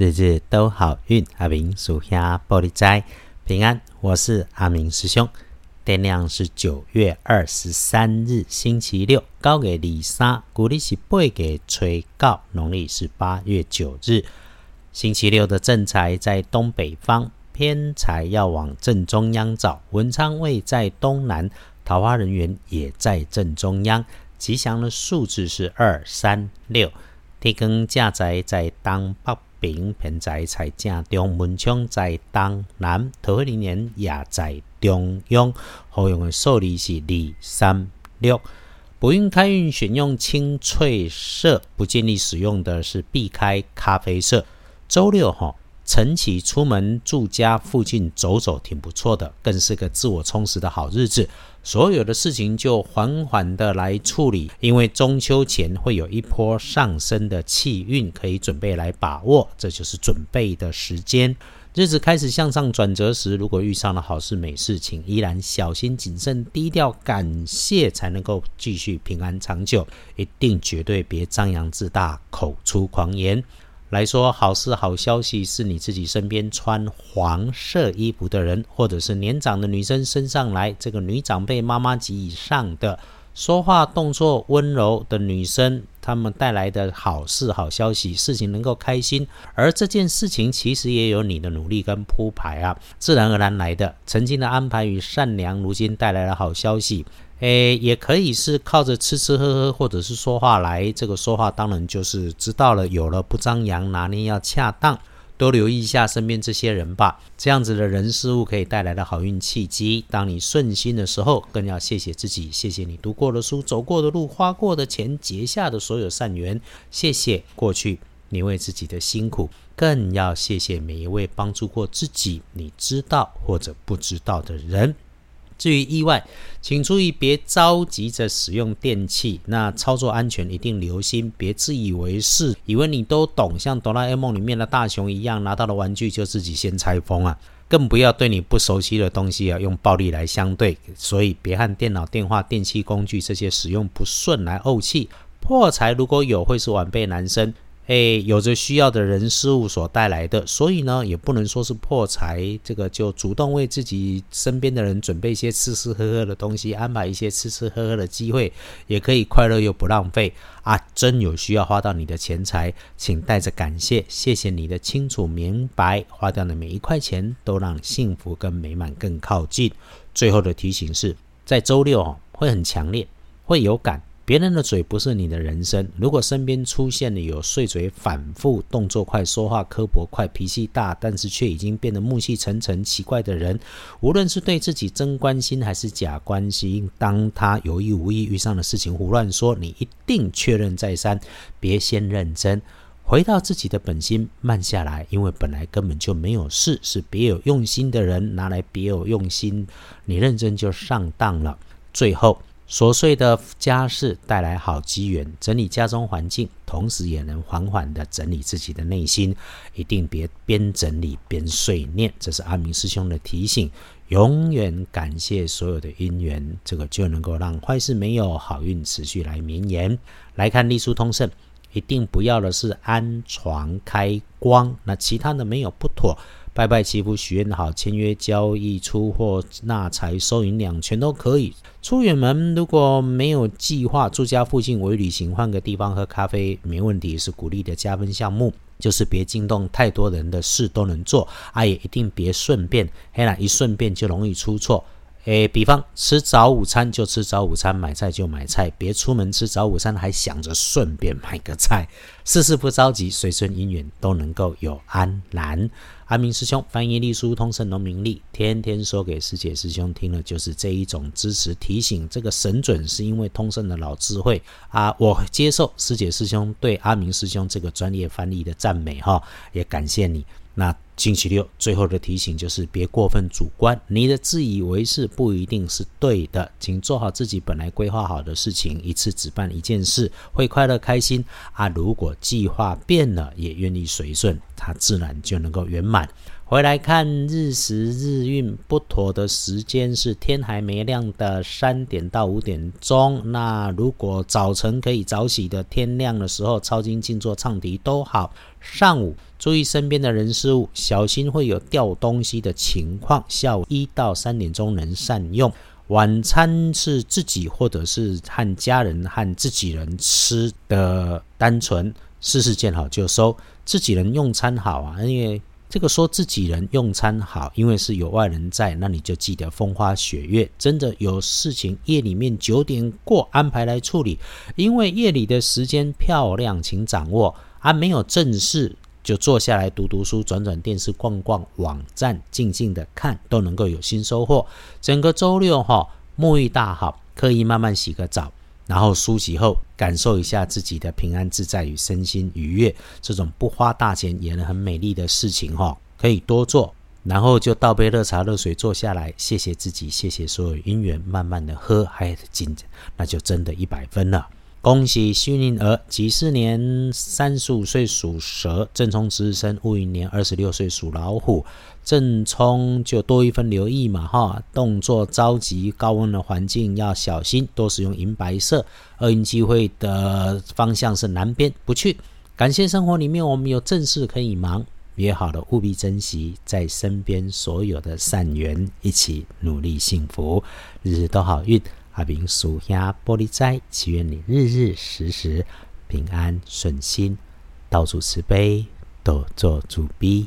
日日都好运。阿明属下玻璃斋平安，我是阿明师兄。天亮是九月二十三日，星期六，高给李三，古历是八月吹告，农历是八月九日。星期六的正财在东北方，偏财要往正中央找。文昌位在东南，桃花人员也在正中央。吉祥的数字是二三六。天光正财在当北平，偏财在正中，文昌在东南，桃花林园也在中央。好用的数字是二三六。不运开运选用青翠色，不建议使用的是避开咖啡色。周六哈，晨起出门住家附近走走，挺不错的，更是个自我充实的好日子。所有的事情就缓缓的来处理，因为中秋前会有一波上升的气运，可以准备来把握，这就是准备的时间。日子开始向上转折时，如果遇上了好事美事，请依然小心谨慎、低调感谢，才能够继续平安长久。一定绝对别张扬自大，口出狂言。来说好事好消息是你自己身边穿黄色衣服的人，或者是年长的女生身上来，这个女长辈妈妈级以上的，说话动作温柔的女生，她们带来的好事好消息，事情能够开心，而这件事情其实也有你的努力跟铺排啊，自然而然来的，曾经的安排与善良，如今带来了好消息。诶，也可以是靠着吃吃喝喝，或者是说话来。这个说话当然就是知道了，有了不张扬，拿捏要恰当，多留意一下身边这些人吧。这样子的人事物可以带来的好运契机。当你顺心的时候，更要谢谢自己，谢谢你读过的书、走过的路、花过的钱、结下的所有善缘。谢谢过去你为自己的辛苦，更要谢谢每一位帮助过自己、你知道或者不知道的人。至于意外，请注意别着急着使用电器，那操作安全一定留心，别自以为是，以为你都懂，像哆啦 A 梦里面的大雄一样，拿到了玩具就自己先拆封啊！更不要对你不熟悉的东西啊用暴力来相对。所以别和电脑、电话、电器工具这些使用不顺来怄气。破财如果有，会是晚辈男生。诶，有着需要的人事物所带来的，所以呢，也不能说是破财。这个就主动为自己身边的人准备一些吃吃喝喝的东西，安排一些吃吃喝喝的机会，也可以快乐又不浪费啊！真有需要花到你的钱财，请带着感谢，谢谢你的清楚明白，花掉的每一块钱都让幸福跟美满更靠近。最后的提醒是在周六哦，会很强烈，会有感。别人的嘴不是你的人生。如果身边出现了有碎嘴、反复动作快、说话刻薄、快脾气大，但是却已经变得暮气沉沉、奇怪的人，无论是对自己真关心还是假关心，当他有意无意遇上的事情胡乱说，你一定确认再三，别先认真，回到自己的本心，慢下来，因为本来根本就没有事，是别有用心的人拿来别有用心，你认真就上当了。最后。琐碎的家事带来好机缘，整理家中环境，同时也能缓缓的整理自己的内心。一定别边整理边碎念，这是阿明师兄的提醒。永远感谢所有的因缘，这个就能够让坏事没有，好运持续来绵延。来看隶书通胜，一定不要的是安床开光，那其他的没有不妥。拜拜祈福许愿好，签约交易出货纳财收银两全都可以。出远门如果没有计划，住家附近为旅行，换个地方喝咖啡没问题，是鼓励的加分项目。就是别惊动太多人的事都能做，啊也一定别顺便，嘿啦，一顺便就容易出错。诶，比方吃早午餐就吃早午餐，买菜就买菜，别出门吃早午餐还想着顺便买个菜。事事不着急，随顺因缘都能够有安然。阿明师兄翻译隶书通胜农民历，天天说给师姐师兄听了，就是这一种支持提醒。这个神准是因为通胜的老智慧啊，我接受师姐师兄对阿明师兄这个专业翻译的赞美哈，也感谢你。那星期六最后的提醒就是别过分主观，你的自以为是不一定是对的，请做好自己本来规划好的事情，一次只办一件事，会快乐开心啊。如果计划变了，也愿意随顺，它自然就能够圆满。回来看日时日运不妥的时间是天还没亮的三点到五点钟。那如果早晨可以早起的，天亮的时候抄经静坐唱题都好。上午注意身边的人事物，小心会有掉东西的情况。下午一到三点钟能善用。晚餐是自己或者是和家人和自己人吃的，单纯事事见好就收。自己人用餐好啊，因为。这个说自己人用餐好，因为是有外人在，那你就记得风花雪月。真的有事情，夜里面九点过安排来处理，因为夜里的时间漂亮，请掌握。啊，没有正事，就坐下来读读书、转转电视、逛逛网站，静静的看，都能够有新收获。整个周六哈，沐浴大好，可以慢慢洗个澡。然后梳洗后，感受一下自己的平安自在与身心愉悦，这种不花大钱也能很美丽的事情哈，可以多做。然后就倒杯热茶热水，坐下来，谢谢自己，谢谢所有姻缘，慢慢的喝，还紧，那就真的一百分了。恭喜幸运儿，己巳年三十五岁属蛇，正冲值日生；戊寅年二十六岁属老虎，正冲就多一分留意嘛哈。动作着急，高温的环境要小心，多使用银白色。厄运机会的方向是南边，不去。感谢生活里面我们有正事可以忙，约好了务必珍惜在身边所有的善缘，一起努力幸福，日日都好运。阿明属下玻璃斋，祈愿你日日时时平安顺心，到处慈悲，多做主逼。